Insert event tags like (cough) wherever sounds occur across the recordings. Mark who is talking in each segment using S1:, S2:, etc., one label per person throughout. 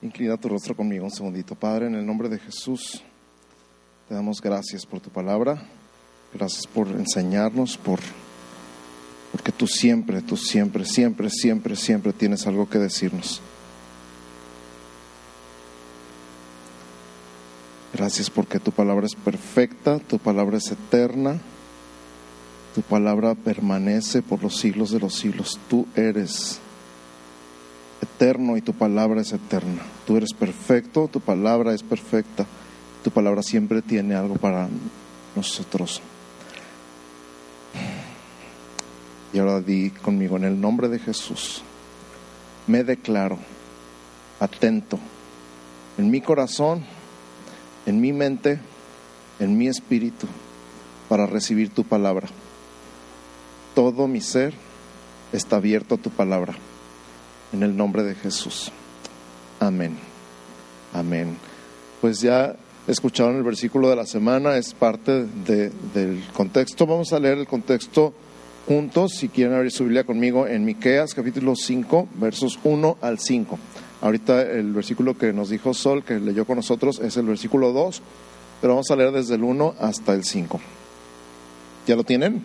S1: Inclina tu rostro conmigo un segundito. Padre, en el nombre de Jesús, te damos gracias por tu palabra. Gracias por enseñarnos, por porque tú siempre, tú siempre, siempre, siempre, siempre tienes algo que decirnos. Gracias porque tu palabra es perfecta, tu palabra es eterna, tu palabra permanece por los siglos de los siglos. Tú eres eterno y tu palabra es eterna. Tú eres perfecto, tu palabra es perfecta. Tu palabra siempre tiene algo para nosotros. Y ahora di conmigo, en el nombre de Jesús, me declaro atento en mi corazón, en mi mente, en mi espíritu, para recibir tu palabra. Todo mi ser está abierto a tu palabra. En el nombre de Jesús. Amén. Amén. Pues ya escucharon el versículo de la semana, es parte del contexto. Vamos a leer el contexto juntos, si quieren abrir su Biblia conmigo, en Miqueas capítulo 5, versos 1 al 5. Ahorita el versículo que nos dijo Sol, que leyó con nosotros, es el versículo 2, pero vamos a leer desde el 1 hasta el 5. ¿Ya lo tienen?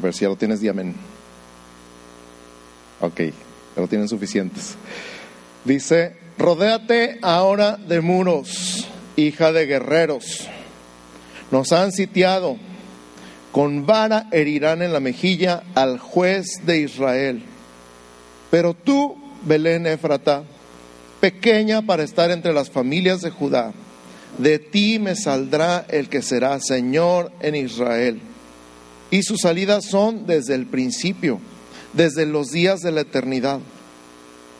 S1: Ver si ya lo tienes, diamen. Ok, ya lo tienen suficientes. Dice, rodéate ahora de muros, hija de guerreros. Nos han sitiado, con vara herirán en la mejilla al juez de Israel. Pero tú, Belén Efrata, pequeña para estar entre las familias de Judá, de ti me saldrá el que será Señor en Israel y sus salidas son desde el principio, desde los días de la eternidad.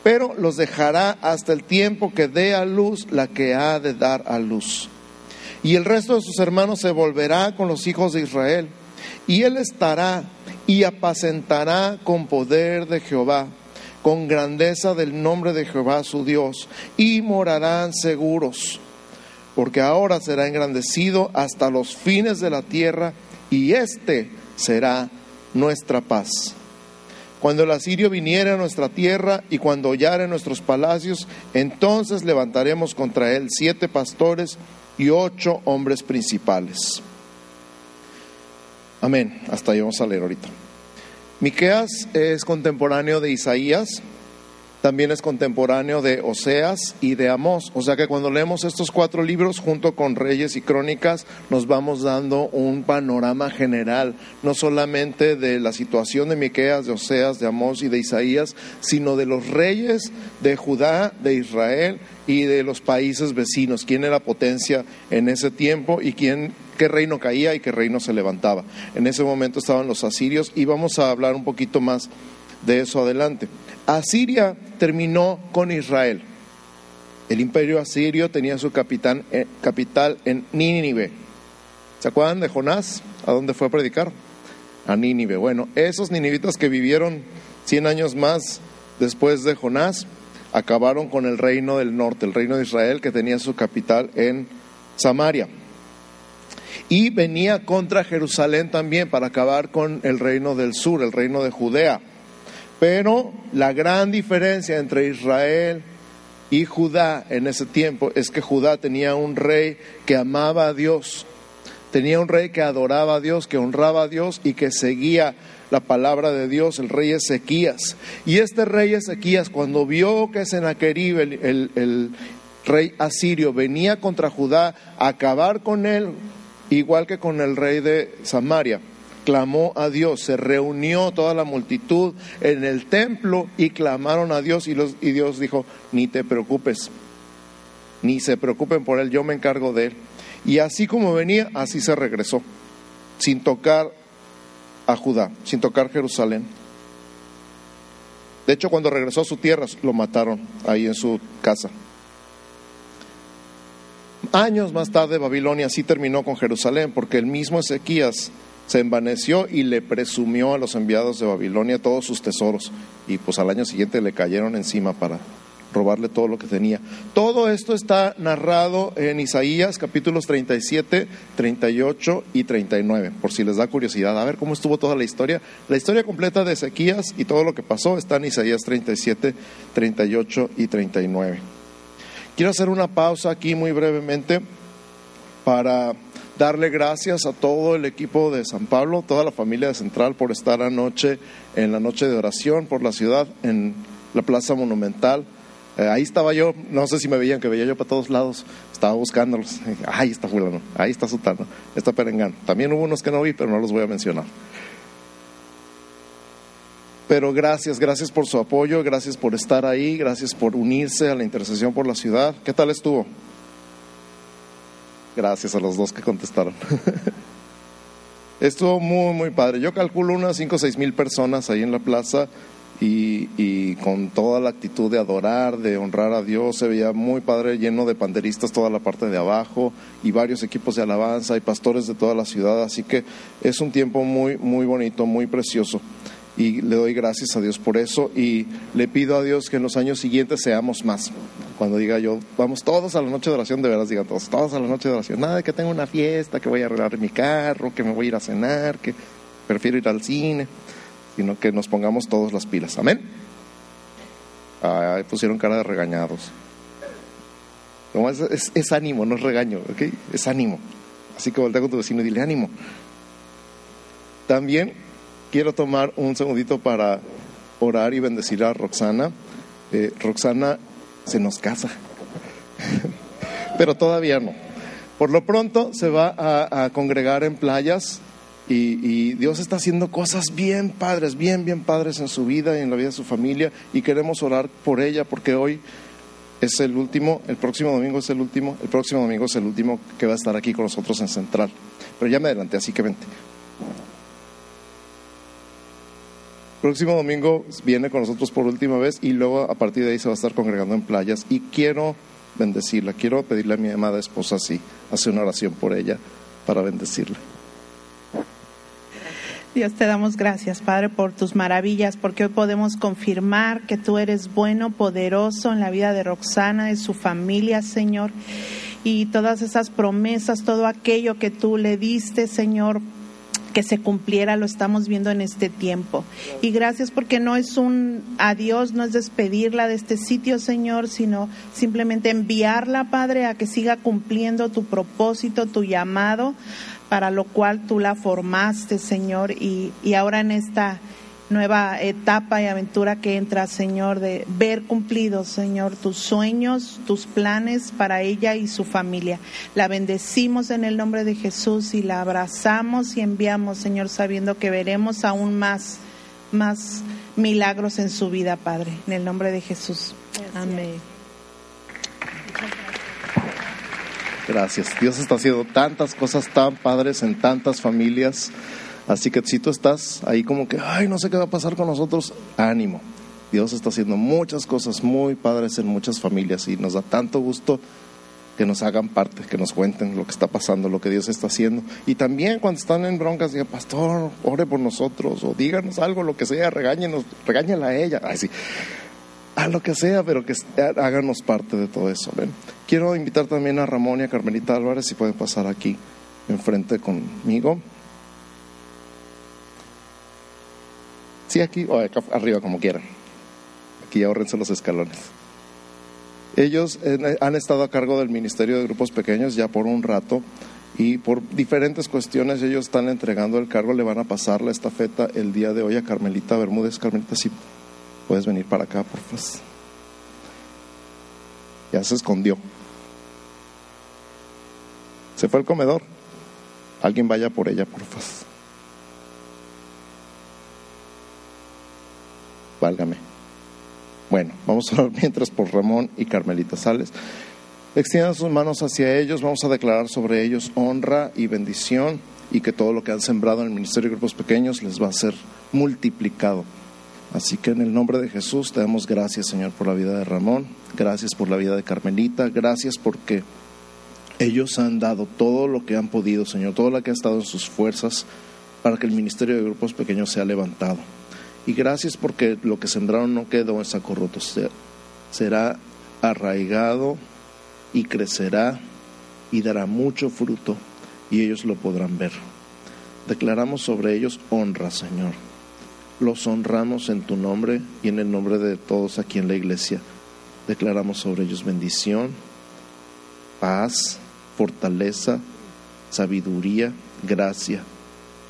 S1: Pero los dejará hasta el tiempo que dé a luz la que ha de dar a luz. Y el resto de sus hermanos se volverá con los hijos de Israel, y él estará y apacentará con poder de Jehová, con grandeza del nombre de Jehová su Dios, y morarán seguros, porque ahora será engrandecido hasta los fines de la tierra, y éste será nuestra paz. Cuando el asirio viniere a nuestra tierra y cuando hollare nuestros palacios, entonces levantaremos contra él siete pastores y ocho hombres principales. Amén. Hasta ahí vamos a leer ahorita. Miqueas es contemporáneo de Isaías también es contemporáneo de Oseas y de Amós. O sea que cuando leemos estos cuatro libros junto con Reyes y Crónicas, nos vamos dando un panorama general, no solamente de la situación de Miqueas, de Oseas, de Amós y de Isaías, sino de los reyes de Judá, de Israel y de los países vecinos, quién era potencia en ese tiempo y quién qué reino caía y qué reino se levantaba. En ese momento estaban los asirios y vamos a hablar un poquito más de eso adelante. Asiria terminó con Israel. El imperio asirio tenía su capitán, eh, capital en Nínive. ¿Se acuerdan de Jonás? ¿A dónde fue a predicar? A Nínive. Bueno, esos ninivitas que vivieron 100 años más después de Jonás acabaron con el reino del norte, el reino de Israel que tenía su capital en Samaria. Y venía contra Jerusalén también para acabar con el reino del sur, el reino de Judea. Pero la gran diferencia entre Israel y Judá en ese tiempo es que Judá tenía un rey que amaba a Dios, tenía un rey que adoraba a Dios, que honraba a Dios y que seguía la palabra de Dios, el rey Ezequías. Y este rey Ezequías, cuando vio que Senaquerib, el, el rey asirio, venía contra Judá a acabar con él, igual que con el rey de Samaria, clamó a Dios, se reunió toda la multitud en el templo y clamaron a Dios y, Dios dijo, ni te preocupes, ni se preocupen por él, yo me encargo de él. Y así como venía, así se regresó, sin tocar a Judá, sin tocar Jerusalén. De hecho, cuando regresó a su tierra, lo mataron ahí en su casa. Años más tarde, Babilonia sí terminó con Jerusalén, porque el mismo Ezequías se envaneció y le presumió a los enviados de Babilonia todos sus tesoros y pues al año siguiente le cayeron encima para robarle todo lo que tenía. Todo esto está narrado en Isaías capítulos 37, 38 y 39, por si les da curiosidad. A ver cómo estuvo toda la historia. La historia completa de Ezequías y todo lo que pasó está en Isaías 37, 38 y 39. Quiero hacer una pausa aquí muy brevemente para darle gracias a todo el equipo de San Pablo, toda la familia de Central por estar anoche en la noche de oración por la ciudad en la Plaza Monumental. Eh, ahí estaba yo, no sé si me veían, que veía yo para todos lados, estaba buscándolos. (laughs) Ahí está fulano, ahí está Sutano, está Perengano. También hubo unos que no vi, pero no los voy a mencionar. Pero gracias, gracias por su apoyo, gracias por estar ahí, gracias por unirse a la intercesión por la ciudad. ¿Qué tal estuvo? Gracias a los dos que contestaron. (laughs) Estuvo muy, muy padre. Yo calculo unas 5 o 6 mil personas ahí en la plaza y, con toda la actitud de adorar, de honrar a Dios. Se veía muy padre, lleno de panderistas toda la parte de abajo y varios equipos de alabanza y pastores de toda la ciudad. Así que es un tiempo muy, muy bonito, muy precioso. Y le doy gracias a Dios por eso y le pido a Dios que en los años siguientes seamos más. Cuando diga yo, vamos todos a la noche de oración, de veras digan todos, todos a la noche de oración. Nada de que tengo una fiesta, que voy a arreglar mi carro, que me voy a ir a cenar, que prefiero ir al cine sino que nos pongamos todos las pilas. Amén. Ay, pusieron cara de regañados. es, ánimo, no es regaño, ¿ok? Es ánimo. Así que voltea con tu vecino y dile ánimo. También quiero tomar un segundito para orar y bendecir a Roxana. Eh, Roxana se nos casa, (laughs) pero todavía no. Por lo pronto se va a congregar en playas y, Dios está haciendo cosas bien padres, bien, bien padres en su vida y en la vida de su familia. Y queremos orar por ella porque hoy es el último, el próximo domingo es el último, el próximo domingo es el último que va a estar aquí con nosotros en Central. Pero ya me adelanté, así que vente. Próximo domingo viene con nosotros por última vez y luego a partir de ahí se va a estar congregando en playas. Y quiero bendecirla, quiero pedirle a mi amada esposa así, hacer una oración por ella para bendecirla.
S2: Dios te damos gracias, Padre, por tus maravillas, porque hoy podemos confirmar que tú eres bueno, poderoso en la vida de Roxana, de su familia, Señor. Y todas esas promesas, todo aquello que tú le diste, Señor, que se cumpliera, lo estamos viendo en este tiempo. Y gracias porque no es un adiós, no es despedirla de este sitio, Señor, sino simplemente enviarla, Padre, a que siga cumpliendo tu propósito, tu llamado para lo cual tú la formaste, Señor, y, ahora en esta nueva etapa y aventura que entra, Señor, de ver cumplidos, Señor, tus sueños, tus planes para ella y su familia. La bendecimos en el nombre de Jesús y la abrazamos y enviamos, Señor, sabiendo que veremos aún más, más milagros en su vida, Padre, en el nombre de Jesús. Amén.
S1: Gracias. Dios está haciendo tantas cosas tan padres en tantas familias. Así que si tú estás ahí como que, ay, no sé qué va a pasar con nosotros, ánimo. Dios está haciendo muchas cosas muy padres en muchas familias y nos da tanto gusto que nos hagan parte, que nos cuenten lo que está pasando, lo que Dios está haciendo. Y también cuando están en broncas, digan, pastor, ore por nosotros, o díganos algo, lo que sea, regáñenos, regáñela a ella. Ay, sí a lo que sea, pero que háganos parte de todo eso. Quiero invitar también a Ramón y a Carmelita Álvarez, si pueden pasar aquí enfrente conmigo. Sí, aquí o acá arriba, como quieran. Aquí ahorrense los escalones. Ellos han estado a cargo del Ministerio de Grupos Pequeños ya por un rato y por diferentes cuestiones ellos están entregando el cargo, le van a pasar la estafeta el día de hoy a Carmelita Bermúdez. Carmelita, sí puedes venir para acá, por favor. Ya se escondió. Se fue al comedor. Alguien vaya por ella, por favor. Válgame. Bueno, vamos a orar (laughs) mientras por Ramón y Carmelita Sales. Extiendan sus manos hacia ellos, vamos a declarar sobre ellos honra y bendición y que todo lo que han sembrado en el Ministerio de Grupos Pequeños les va a ser multiplicado. Así que en el nombre de Jesús te damos gracias, Señor, por la vida de Ramón, gracias por la vida de Carmelita, gracias porque ellos han dado todo lo que han podido, Señor, todo lo que ha estado en sus fuerzas para que el ministerio de grupos pequeños sea levantado. Y gracias porque lo que sembraron no quedó en saco roto, será arraigado y crecerá y dará mucho fruto y ellos lo podrán ver. Declaramos sobre ellos honra, Señor. Los honramos en tu nombre y en el nombre de todos aquí en la iglesia. Declaramos sobre ellos bendición, paz, fortaleza, sabiduría, gracia,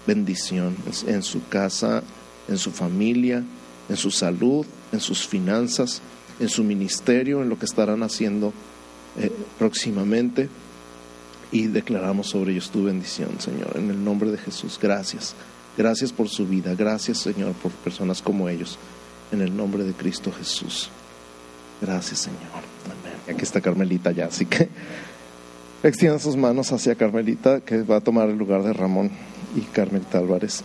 S1: bendición en su casa, en su familia, en su salud, en sus finanzas, en su ministerio, en lo que estarán haciendo eh, próximamente. Y declaramos sobre ellos tu bendición, Señor, en el nombre de Jesús. Gracias. Gracias por su vida. Gracias, Señor, por personas como ellos. En el nombre de Cristo Jesús. Gracias, Señor. Amén. Aquí está Carmelita ya, así que (laughs) extienda sus manos hacia Carmelita, que va a tomar el lugar de Ramón y Carmelita Álvarez.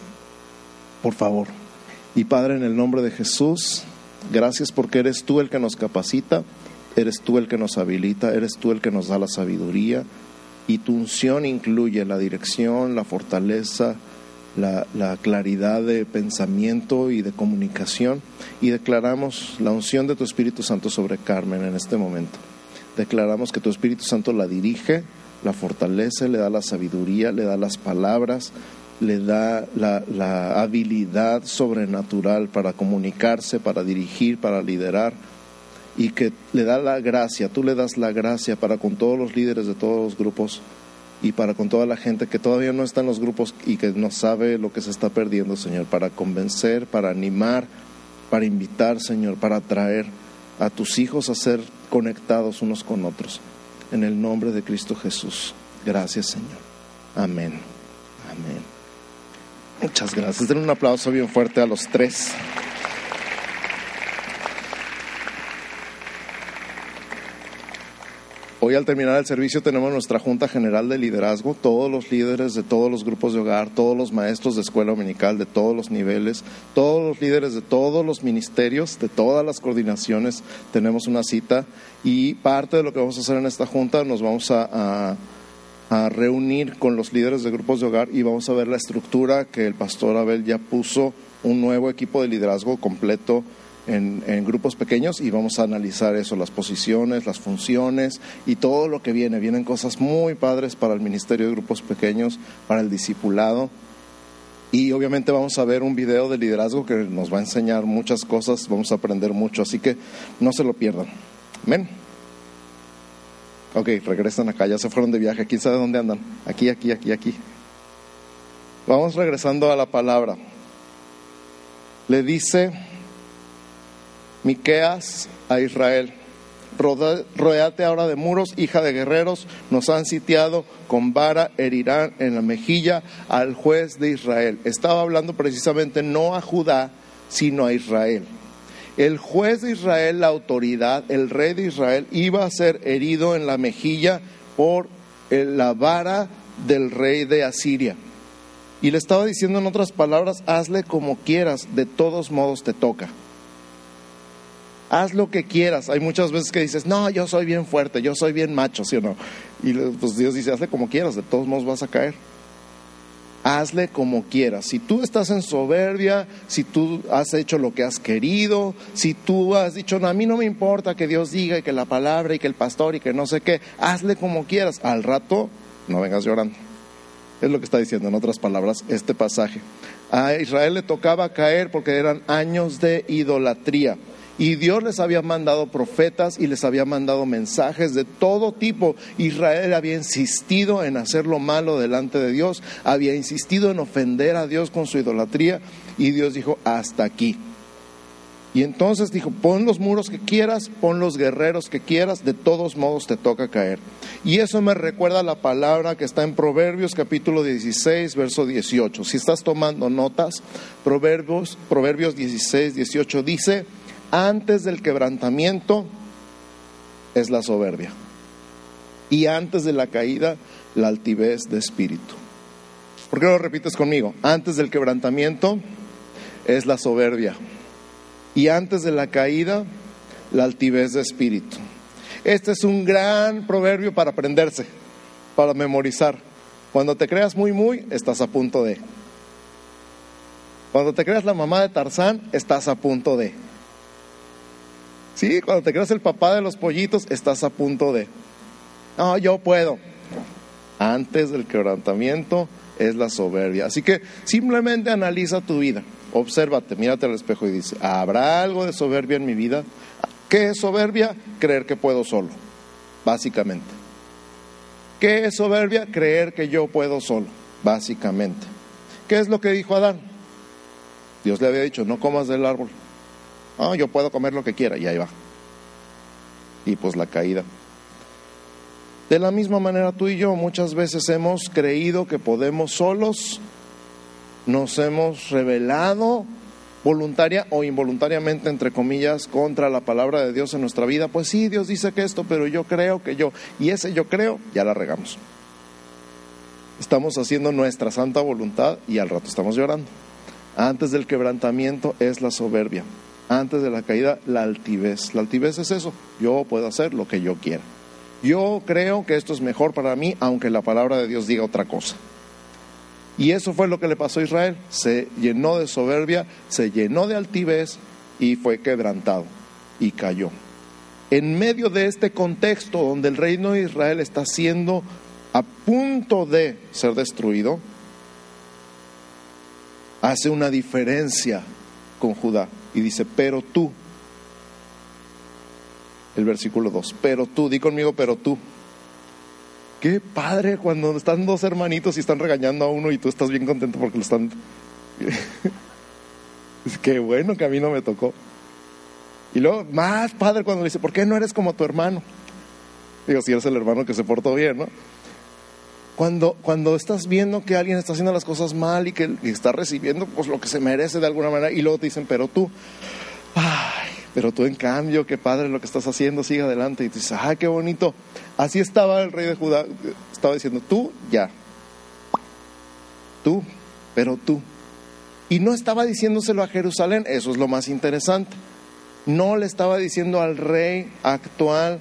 S1: Por favor. Y Padre, en el nombre de Jesús, gracias porque eres tú el que nos capacita, eres tú el que nos habilita, eres tú el que nos da la sabiduría. Y tu unción incluye la dirección, la fortaleza, la, la, claridad de pensamiento y de comunicación. Y declaramos la unción de tu Espíritu Santo sobre Carmen en este momento. Declaramos que tu Espíritu Santo la dirige, la fortalece, le da la sabiduría, le da las palabras, le da la, habilidad sobrenatural para comunicarse, para dirigir, para liderar y que le da la gracia, tú le das la gracia para con todos los líderes de todos los grupos y para con toda la gente que todavía no está en los grupos y que no sabe lo que se está perdiendo, Señor, para convencer, para animar, para invitar, Señor, para atraer a tus hijos a ser conectados unos con otros. En el nombre de Cristo Jesús. Gracias, Señor. Amén. Amén. Muchas gracias. Den un aplauso bien fuerte a los tres. Hoy al terminar el servicio tenemos nuestra Junta General de Liderazgo, todos los líderes de todos los grupos de hogar, todos los maestros de escuela dominical de todos los niveles, todos los líderes de todos los ministerios, de todas las coordinaciones, tenemos una cita y parte de lo que vamos a hacer en esta Junta nos vamos a a reunir con los líderes de grupos de hogar y vamos a ver la estructura que el pastor Abel ya puso, un nuevo equipo de liderazgo completo en, grupos pequeños y vamos a analizar eso, las posiciones, las funciones y todo lo que viene. Vienen cosas muy padres para el Ministerio de Grupos Pequeños, para el discipulado. Y obviamente vamos a ver un video de liderazgo que nos va a enseñar muchas cosas, vamos a aprender mucho, así que no se lo pierdan. Amén. Ok, regresan acá, ya se fueron de viaje. ¿Quién sabe dónde andan? Aquí, aquí, aquí, aquí. Vamos regresando a la palabra. Le dice Miqueas a Israel: Rodeate ahora de muros, hija de guerreros, nos han sitiado, con vara herirán en la mejilla al juez de Israel. Estaba hablando precisamente no a Judá, sino a Israel el juez de Israel, la autoridad, el rey de Israel, iba a ser herido en la mejilla por la vara del rey de Asiria. Y le estaba diciendo en otras palabras, hazle como quieras, de todos modos te toca. Haz lo que quieras. Hay muchas veces que dices, no, yo soy bien fuerte, yo soy bien macho, ¿sí o no? Y pues Dios dice, hazle como quieras, de todos modos vas a caer hazle como quieras. Si tú estás en soberbia, si tú has hecho lo que has querido, si tú has dicho, no, a mí no me importa que Dios diga y que la palabra y que el pastor y que no sé qué, hazle como quieras. Al rato, no vengas llorando. Es lo que está diciendo en otras palabras este pasaje. A Israel le tocaba caer porque eran años de idolatría. Y Dios les había mandado profetas y les había mandado mensajes de todo tipo. Israel había insistido en hacer lo malo delante de Dios, había insistido en ofender a Dios con su idolatría y Dios dijo, hasta aquí. Y entonces dijo, pon los muros que quieras, pon los guerreros que quieras, de todos modos te toca caer. Y eso me recuerda la palabra que está en Proverbios capítulo 16, verso 18. Si estás tomando notas, Proverbios, Proverbios 16, 18 dice, antes del quebrantamiento es la soberbia. Y antes de la caída, la altivez de espíritu. ¿Por qué lo repites conmigo? Antes del quebrantamiento es la soberbia. Y antes de la caída, la altivez de espíritu. Este es un gran proverbio para aprenderse, para memorizar. Cuando te creas muy, muy, estás a punto de. Cuando te creas la mamá de Tarzán, estás a punto de. Sí, cuando te creas el papá de los pollitos, estás a punto de, no, yo puedo. Antes del quebrantamiento es la soberbia. Así que simplemente analiza tu vida, obsérvate, mírate al espejo y dice, ¿habrá algo de soberbia en mi vida? ¿Qué es soberbia? Creer que puedo solo, básicamente. ¿Qué es soberbia? Creer que yo puedo solo, básicamente. ¿Qué es lo que dijo Adán? Dios le había dicho, no comas del árbol. Ah, yo puedo comer lo que quiera, y ahí va. Y pues la caída. De la misma manera tú y yo muchas veces hemos creído que podemos solos, nos hemos rebelado voluntaria o involuntariamente, entre comillas, contra la palabra de Dios en nuestra vida. Pues sí, Dios dice que esto, pero yo creo que yo, y ese yo creo, ya la regamos. Estamos haciendo nuestra santa voluntad y al rato estamos llorando. Antes del quebrantamiento es la soberbia. Antes de la caída, la altivez. La altivez es eso. Yo puedo hacer lo que yo quiera. Yo creo que esto es mejor para mí, aunque la palabra de Dios diga otra cosa. Y eso fue lo que le pasó a Israel. Se llenó de soberbia, se llenó de altivez y fue quebrantado y cayó. En medio de este contexto donde el reino de Israel está siendo a punto de ser destruido, hace una diferencia con Judá y dice, pero tú, el versículo 2. Pero tú, di conmigo, pero tú. Qué padre cuando están dos hermanitos y están regañando a uno y tú estás bien contento porque lo están... (laughs) es que bueno que a mí no me tocó. Y luego, más padre cuando le dice, ¿por qué no eres como tu hermano? Digo, si eres el hermano que se portó bien, ¿no? Cuando, cuando estás viendo que alguien está haciendo las cosas mal y que está recibiendo pues, lo que se merece de alguna manera, y luego te dicen, pero tú, ay, pero tú en cambio, qué padre lo que estás haciendo, sigue adelante. Y dices, ay, qué bonito. Así estaba el rey de Judá, estaba diciendo, tú ya, tú, pero tú. Y no estaba diciéndoselo a Jerusalén, eso es lo más interesante. No le estaba diciendo al rey actual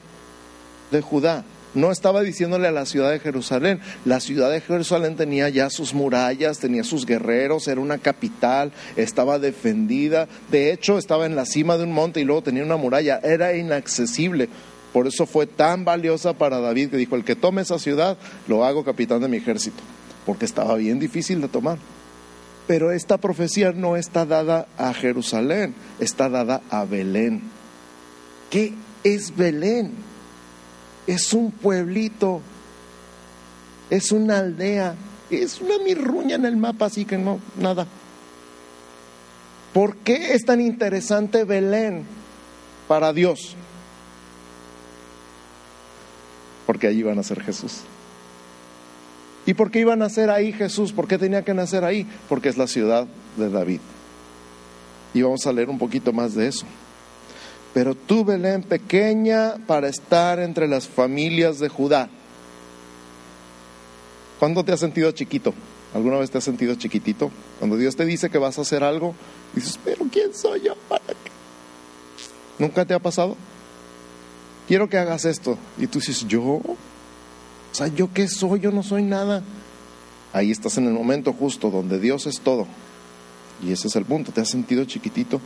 S1: de Judá, no estaba diciéndole a la ciudad de Jerusalén. La ciudad de Jerusalén tenía ya sus murallas, tenía sus guerreros, era una capital, estaba defendida. De hecho, estaba en la cima de un monte y luego tenía una muralla. Era inaccesible. Por eso fue tan valiosa para David que dijo, el que tome esa ciudad, lo hago capitán de mi ejército. Porque estaba bien difícil de tomar. Pero esta profecía no está dada a Jerusalén, está dada a Belén. ¿Qué es Belén? Es un pueblito, es una aldea, es una mirruña en el mapa, así que no, nada. ¿Por qué es tan interesante Belén para Dios? Porque allí iba a nacer Jesús. ¿Y por qué iba a nacer ahí Jesús? ¿Por qué tenía que nacer ahí? Porque es la ciudad de David. Y vamos a leer un poquito más de eso. Pero tú, Belén, pequeña para estar entre las familias de Judá. ¿Cuándo te has sentido chiquito? ¿Alguna vez te has sentido chiquitito? Cuando Dios te dice que vas a hacer algo, dices, pero ¿quién soy yo para qué? ¿Nunca te ha pasado? Quiero que hagas esto. Y tú dices, ¿yo? O sea, ¿yo qué soy? Yo no soy nada. Ahí estás en el momento justo donde Dios es todo. Y ese es el punto. ¿Te has sentido chiquitito?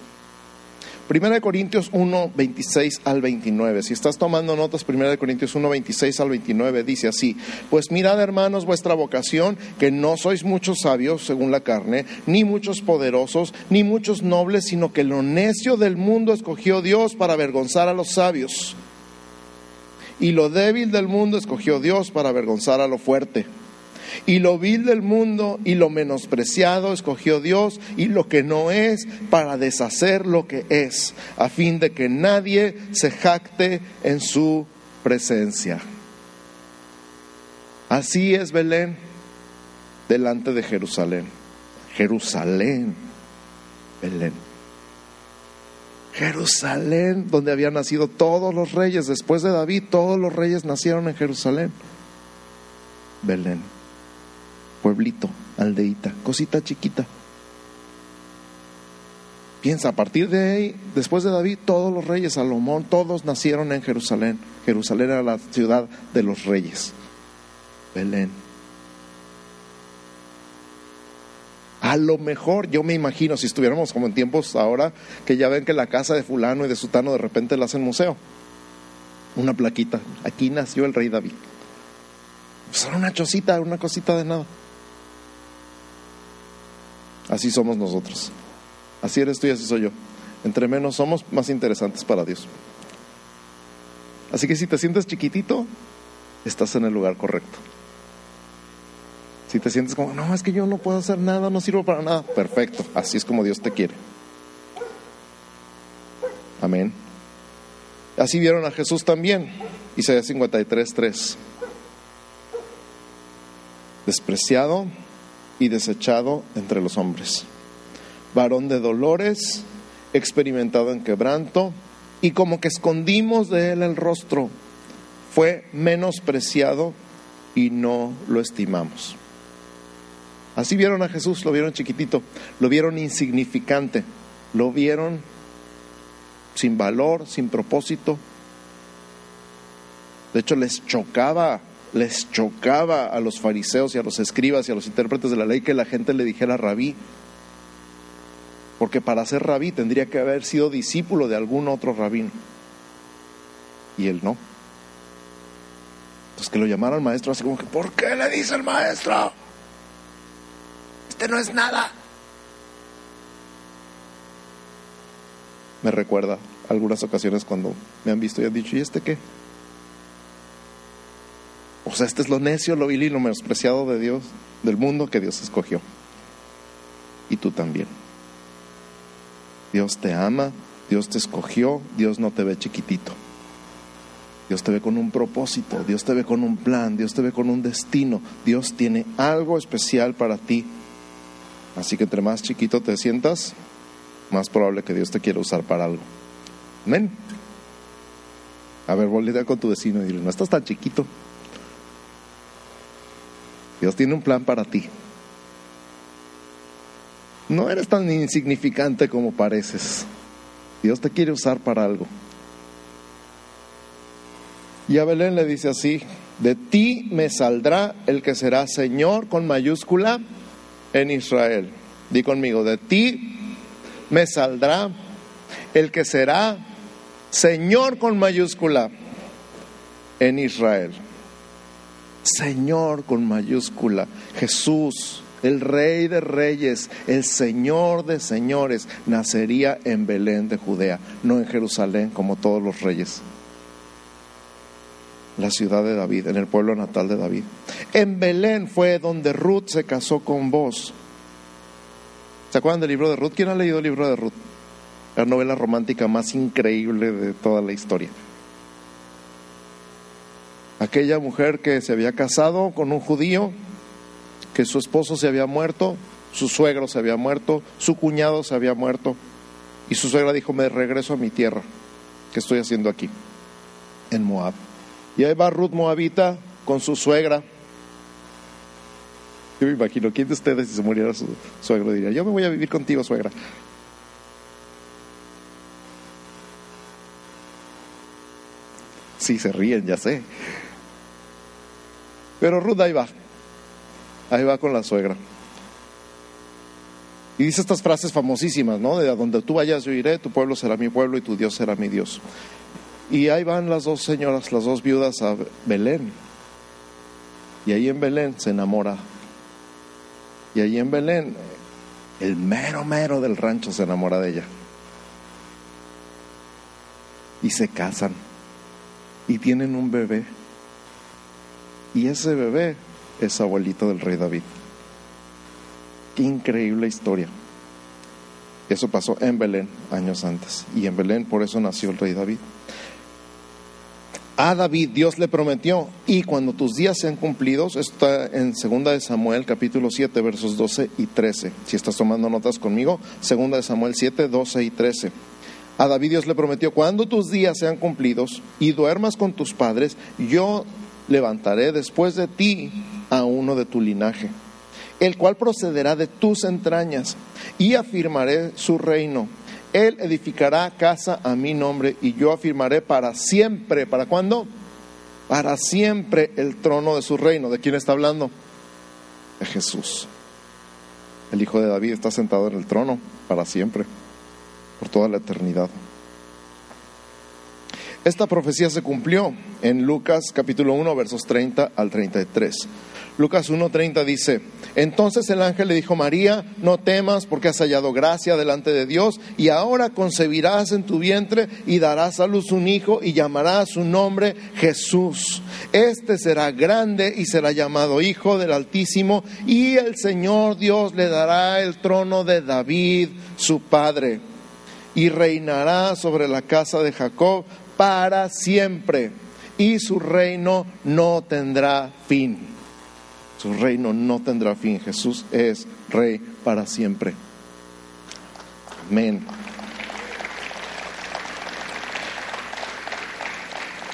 S1: Primera de Corintios 1, 26 al 29. Si estás tomando notas, Primera de Corintios 1, 26 al 29 dice así, pues mirad hermanos vuestra vocación, que no sois muchos sabios según la carne, ni muchos poderosos, ni muchos nobles, sino que lo necio del mundo escogió Dios para avergonzar a los sabios. Y lo débil del mundo escogió Dios para avergonzar a lo fuerte. Y lo vil del mundo y lo menospreciado escogió Dios y lo que no es para deshacer lo que es, a fin de que nadie se jacte en su presencia. Así es Belén delante de Jerusalén. Jerusalén, Belén. Jerusalén, donde habían nacido todos los reyes. Después de David, todos los reyes nacieron en Jerusalén. Belén pueblito, aldeita, cosita chiquita. Piensa, a partir de ahí, después de David, todos los reyes, Salomón, todos nacieron en Jerusalén. Jerusalén era la ciudad de los reyes. Belén. A lo mejor, yo me imagino, si estuviéramos como en tiempos ahora, que ya ven que la casa de fulano y de sutano de repente la hacen museo. Una plaquita. Aquí nació el rey David. Pues era una chocita, una cosita de nada. Así somos nosotros. Así eres tú y así soy yo. Entre menos somos, más interesantes para Dios. Así que si te sientes chiquitito, estás en el lugar correcto. Si te sientes como, no, es que yo no puedo hacer nada, no sirvo para nada, perfecto, así es como Dios te quiere. Amén. Así vieron a Jesús también, Isaías 53, 3. Despreciado y desechado entre los hombres, varón de dolores, experimentado en quebranto, y como que escondimos de él el rostro, fue menospreciado y no lo estimamos. Así vieron a Jesús, lo vieron chiquitito, lo vieron insignificante, lo vieron sin valor, sin propósito. De hecho, les chocaba, les chocaba a los fariseos y a los escribas y a los intérpretes de la ley que la gente le dijera rabí. Porque para ser rabí tendría que haber sido discípulo de algún otro rabino. Y él no. Entonces que lo llamaran maestro así como que, ¿por qué le dice el maestro? Este no es nada. Me recuerda algunas ocasiones cuando me han visto y han dicho, ¿y este qué? O sea, este es lo necio, lo vil y lo menospreciado de Dios, del mundo que Dios escogió. Y tú también. Dios te ama, Dios te escogió, Dios no te ve chiquitito. Dios te ve con un propósito, Dios te ve con un plan, Dios te ve con un destino, Dios tiene algo especial para ti. Así que entre más chiquito te sientas, más probable que Dios te quiera usar para algo. Amén. A ver, voltea con tu vecino y dile, no estás tan chiquito. Dios tiene un plan para ti. No eres tan insignificante como pareces. Dios te quiere usar para algo. Y a Belén le dice así, de ti me saldrá el que será Señor con mayúscula en Israel. Di conmigo, de ti me saldrá el que será Señor con mayúscula en Israel. Señor con mayúscula, Jesús, el Rey de Reyes, el Señor de Señores, nacería en Belén de Judea, no en Jerusalén como todos los reyes. La ciudad de David, en el pueblo natal de David. En Belén fue donde Ruth se casó con vos. ¿Se acuerdan del libro de Ruth? ¿Quién ha leído el libro de Ruth? La novela romántica más increíble de toda la historia. Aquella mujer que se había casado con un judío, que su esposo se había muerto, su suegro se había muerto, su cuñado se había muerto, y su suegra dijo, me regreso a mi tierra, ¿qué estoy haciendo aquí? En Moab. Y ahí va Ruth Moabita con su suegra, yo me imagino, ¿quién de ustedes si se muriera su suegro diría, yo me voy a vivir contigo, suegra? Sí, se ríen, ya sé. Pero Ruth ahí va. Ahí va con la suegra. Y dice estas frases famosísimas, ¿no? De a donde tú vayas yo iré, tu pueblo será mi pueblo y tu Dios será mi Dios. Y ahí van las dos señoras, las dos viudas a Belén. Y ahí en Belén se enamora y allí en Belén, el mero mero del rancho se enamora de ella. Y se casan. Y tienen un bebé. Y ese bebé es abuelito del rey David. Qué increíble historia. Eso pasó en Belén años antes. Y en Belén por eso nació el rey David a David Dios le prometió, y cuando tus días sean cumplidos, está en 2 de Samuel capítulo 7 versos 12 y 13. Si estás tomando notas conmigo, 2 de Samuel 7, 12 y 13. A David Dios le prometió, cuando tus días sean cumplidos y duermas con tus padres, yo levantaré después de ti a uno de tu linaje, el cual procederá de tus entrañas, y afirmaré su reino él edificará casa a mi nombre y yo afirmaré para siempre. ¿Para cuándo? Para siempre el trono de su reino. ¿De quién está hablando? De Jesús. el Hijo de David, está sentado en el trono para siempre, por toda la eternidad. Esta profecía se cumplió en Lucas capítulo 1 versos 30 al 33. Lucas 1.30 dice, entonces el ángel le dijo, María, no temas porque has hallado gracia delante de Dios y ahora concebirás en tu vientre y darás a luz un hijo y llamarás su nombre Jesús. Este será grande y será llamado Hijo del Altísimo y el Señor Dios le dará el trono de David, su padre, y reinará sobre la casa de Jacob para siempre y su reino no tendrá fin. Su reino no tendrá fin. Jesús es rey para siempre. Amén.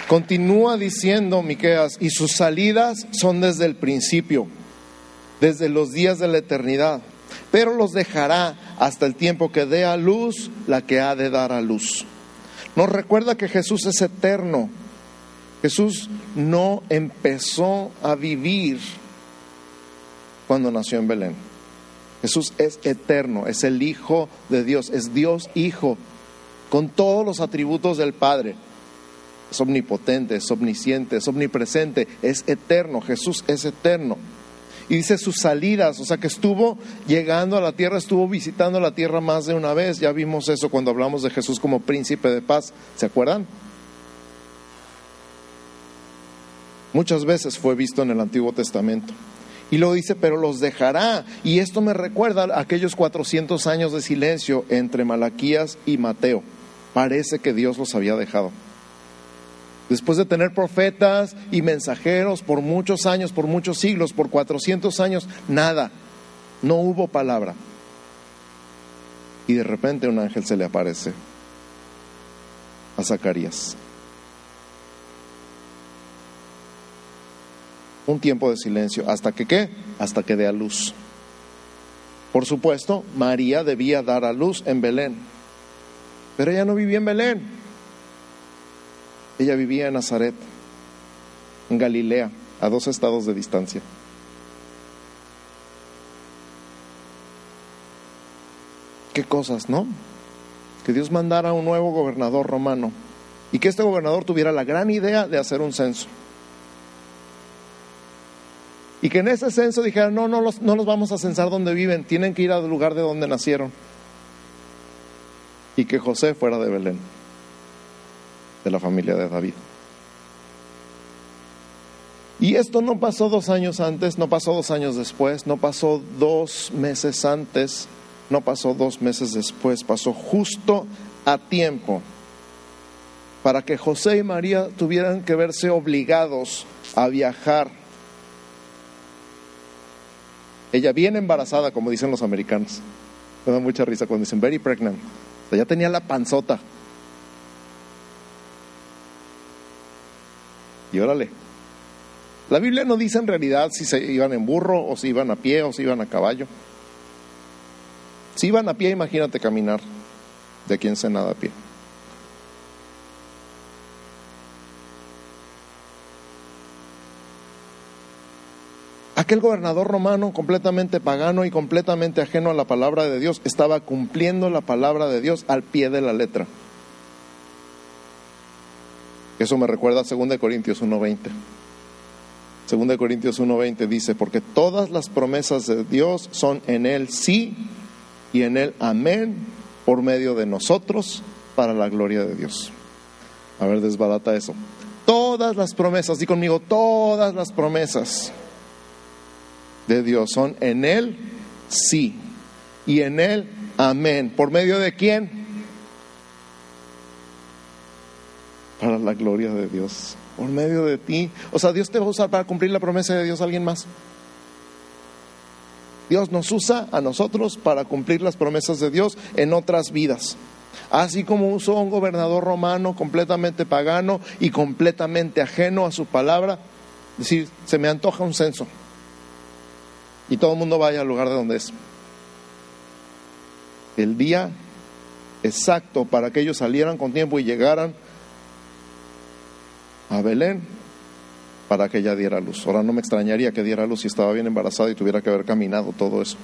S1: Continúa diciendo Miqueas, y sus salidas son desde el principio, desde los días de la eternidad, pero los dejará hasta el tiempo que dé a luz la que ha de dar a luz. Nos recuerda que Jesús es eterno. Jesús no empezó a vivir cuando nació en Belén. Jesús es eterno, es el Hijo de Dios, es Dios Hijo, con todos los atributos del Padre. Es omnipotente, es omnisciente, es omnipresente, es eterno. Jesús es eterno. Y dice sus salidas, o sea que estuvo llegando a la tierra, estuvo visitando la tierra más de una vez. Ya vimos eso cuando hablamos de Jesús como príncipe de paz. ¿Se acuerdan? Muchas veces fue visto en el Antiguo Testamento. Y luego dice, pero los dejará. Y esto me recuerda a aquellos 400 años de silencio entre Malaquías y Mateo. Parece que Dios los había dejado. Después de tener profetas y mensajeros por muchos años, por muchos siglos, por 400 años, nada. No hubo palabra. Y de repente un ángel se le aparece a Zacarías. un tiempo de silencio. ¿Hasta que qué? Hasta que dé a luz. Por supuesto, María debía dar a luz en Belén, pero ella no vivía en Belén. Ella vivía en Nazaret, en Galilea, a dos estados de distancia. Qué cosas, ¿no? Que Dios mandara un nuevo gobernador romano y que este gobernador tuviera la gran idea de hacer un censo. Y que en ese censo dijeran, no, no los, no los vamos a censar donde viven, tienen que ir al lugar de donde nacieron. Y que José fuera de Belén, de la familia de David. Y esto no pasó dos años antes, no pasó dos años después, no pasó dos meses antes, no pasó dos meses después, pasó justo a tiempo para que José y María tuvieran que verse obligados a viajar ella bien embarazada, como dicen los americanos. Me da mucha risa cuando dicen very pregnant. O ya tenía la panzota. Y órale. La Biblia no dice en realidad si se iban en burro o si iban a pie o si iban a caballo. Si iban a pie, imagínate caminar de quien se nada a pie. Aquel gobernador romano, completamente pagano y completamente ajeno a la palabra de Dios, estaba cumpliendo la palabra de Dios al pie de la letra. Eso me recuerda a 2 Corintios 1.20. 2 Corintios 1.20 dice, porque todas las promesas de Dios son en Él sí y en Él amén por medio de nosotros para la gloria de Dios. A ver, desbarata eso. Todas las promesas, di conmigo, todas las promesas de Dios son en Él sí y en Él amén. ¿Por medio de quién? Para la gloria de Dios. Por medio de ti. O sea, Dios te va a usar para cumplir la promesa de Dios a alguien más. Dios nos usa a nosotros para cumplir las promesas de Dios en otras vidas. Así como usó un gobernador romano completamente pagano y completamente ajeno a su palabra, decir, se me antoja un censo y todo el mundo vaya al lugar de donde es. El día exacto para que ellos salieran con tiempo y llegaran a Belén para que ella diera luz. Ahora no me extrañaría que diera luz si estaba bien embarazada y tuviera que haber caminado todo eso.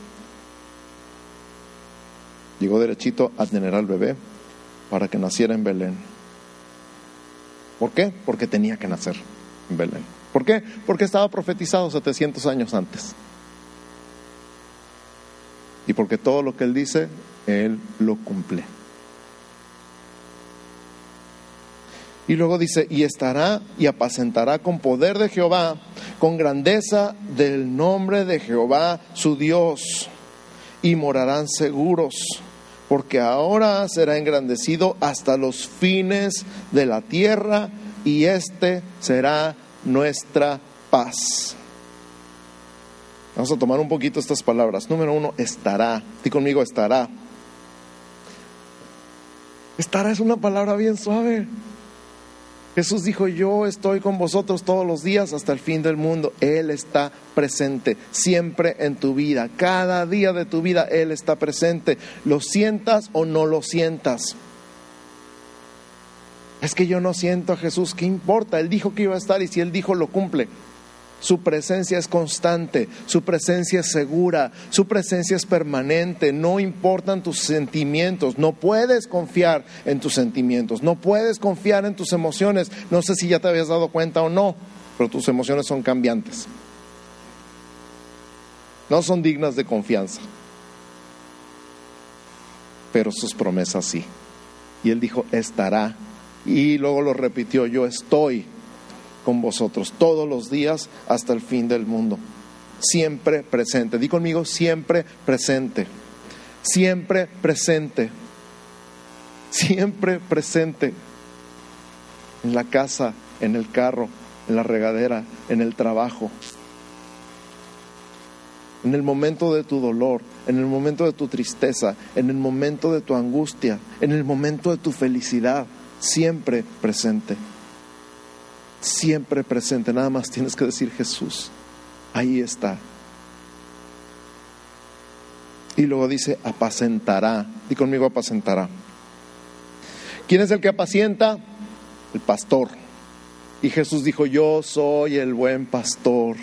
S1: Llegó derechito a tener al bebé para que naciera en Belén. ¿Por qué? Porque tenía que nacer en Belén. ¿Por qué? Porque estaba profetizado 700 años antes. Y porque todo lo que Él dice, Él lo cumple. Y luego dice, y estará y apacentará con poder de Jehová, con grandeza del nombre de Jehová su Dios, y morarán seguros, porque ahora será engrandecido hasta los fines de la tierra, y este será nuestra paz. Vamos a tomar un poquito estas palabras. Número uno, estará. Di conmigo, estará. Estará es una palabra bien suave. Jesús dijo, yo estoy con vosotros todos los días hasta el fin del mundo. Él está presente siempre en tu vida. Cada día de tu vida Él está presente. Lo sientas o no lo sientas. Es que yo no siento a Jesús. ¿Qué importa? Él dijo que iba a estar y si Él dijo lo cumple. Su presencia es constante, su presencia es segura, su presencia es permanente, no importan tus sentimientos, no puedes confiar en tus sentimientos, no puedes confiar en tus emociones. No sé si ya te habías dado cuenta o no, pero tus emociones son cambiantes. No son dignas de confianza, pero sus promesas sí. Y él dijo, estará. Y luego lo repitió, yo estoy con vosotros todos los días hasta el fin del mundo. Siempre presente. Di conmigo, siempre presente. Siempre presente. Siempre presente. En la casa, en el carro, en la regadera, en el trabajo. En el momento de tu dolor, en el momento de tu tristeza, en el momento de tu angustia, en el momento de tu felicidad. Siempre presente siempre presente. Nada más tienes que decir Jesús. Ahí está. Y luego dice, apacentará. Y conmigo apacentará. ¿Quién es el que apacienta? El pastor. Y Jesús dijo, yo soy el buen pastor.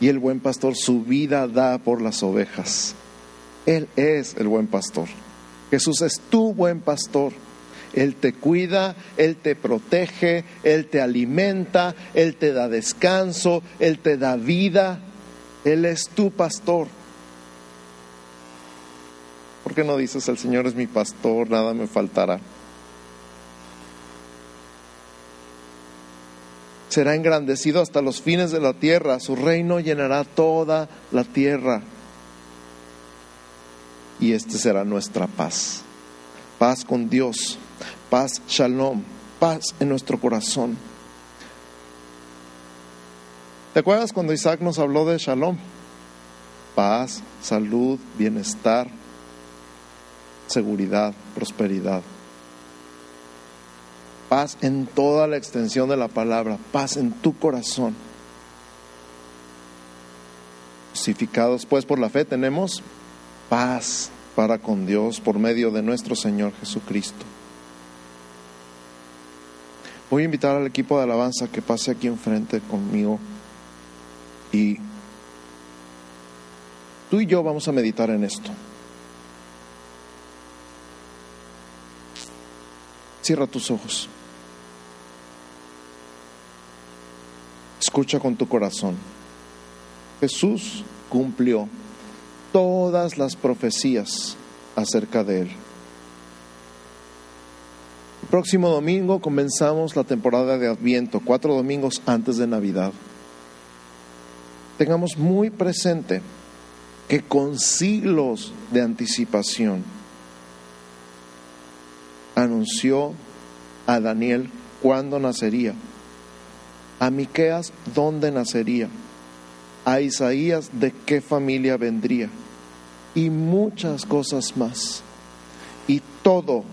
S1: Y el buen pastor su vida da por las ovejas. Él es el buen pastor. Jesús es tu buen pastor. Él te cuida, Él te protege, Él te alimenta, Él te da descanso, Él te da vida. Él es tu pastor. ¿Por qué no dices, el Señor es mi pastor, nada me faltará? Será engrandecido hasta los fines de la tierra, su reino llenará toda la tierra. Y este será nuestra paz. Paz con Dios, paz, shalom, paz en nuestro corazón. ¿Te acuerdas cuando Isaac nos habló de shalom? Paz, salud, bienestar, seguridad, prosperidad. Paz en toda la extensión de la palabra, paz en tu corazón. Justificados pues por la fe tenemos paz para con Dios por medio de nuestro Señor Jesucristo. Voy a invitar al equipo de alabanza que pase aquí enfrente conmigo y tú y yo vamos a meditar en esto. Cierra tus ojos. Escucha con tu corazón. Jesús cumplió todas las profecías acerca de él próximo domingo comenzamos la temporada de Adviento, cuatro domingos antes de Navidad. Tengamos muy presente que con siglos de anticipación anunció a Daniel cuándo nacería, a Miqueas dónde nacería, a Isaías de qué familia vendría y muchas cosas más. Y todo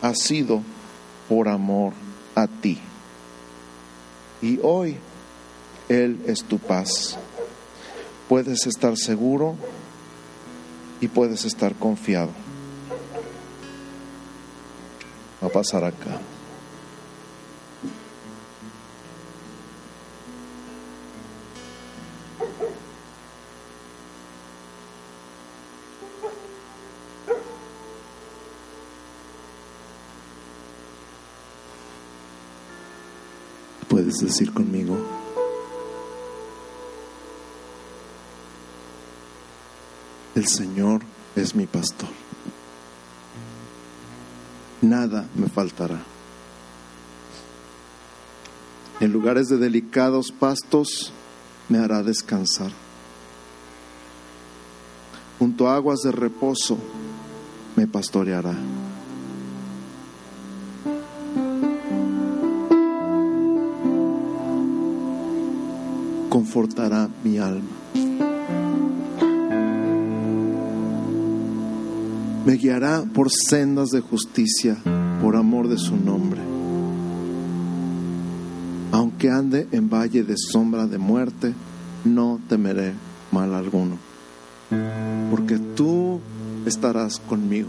S1: ha sido por amor a ti. Y hoy Él es tu paz. Puedes estar seguro y puedes estar confiado. Va a pasar acá. Puedes decir conmigo, el Señor es mi pastor. Nada me faltará. En lugares de delicados pastos me hará descansar. Junto a aguas de reposo me pastoreará. Confortará mi alma. Me guiará por sendas de justicia por amor de su nombre. Aunque ande en valle de sombra de muerte, no temeré mal alguno, porque tú estarás conmigo.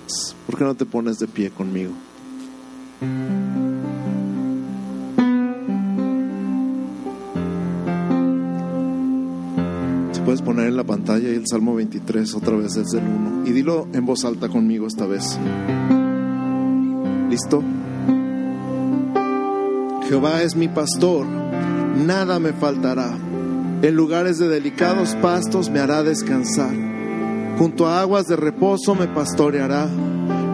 S1: ¿Por qué no te pones de pie conmigo? Si puedes poner en la pantalla el Salmo 23 otra vez desde el 1 y dilo en voz alta conmigo esta vez. ¿Listo? Jehová es mi pastor, nada me faltará. En lugares de delicados pastos me hará descansar. Junto a aguas de reposo me pastoreará.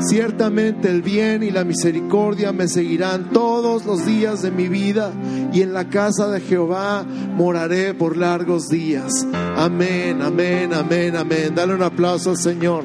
S1: Ciertamente el bien y la misericordia me seguirán todos los días de mi vida y en la casa de Jehová moraré por largos días. Amén, amén, amén, amén. Dale un aplauso al Señor.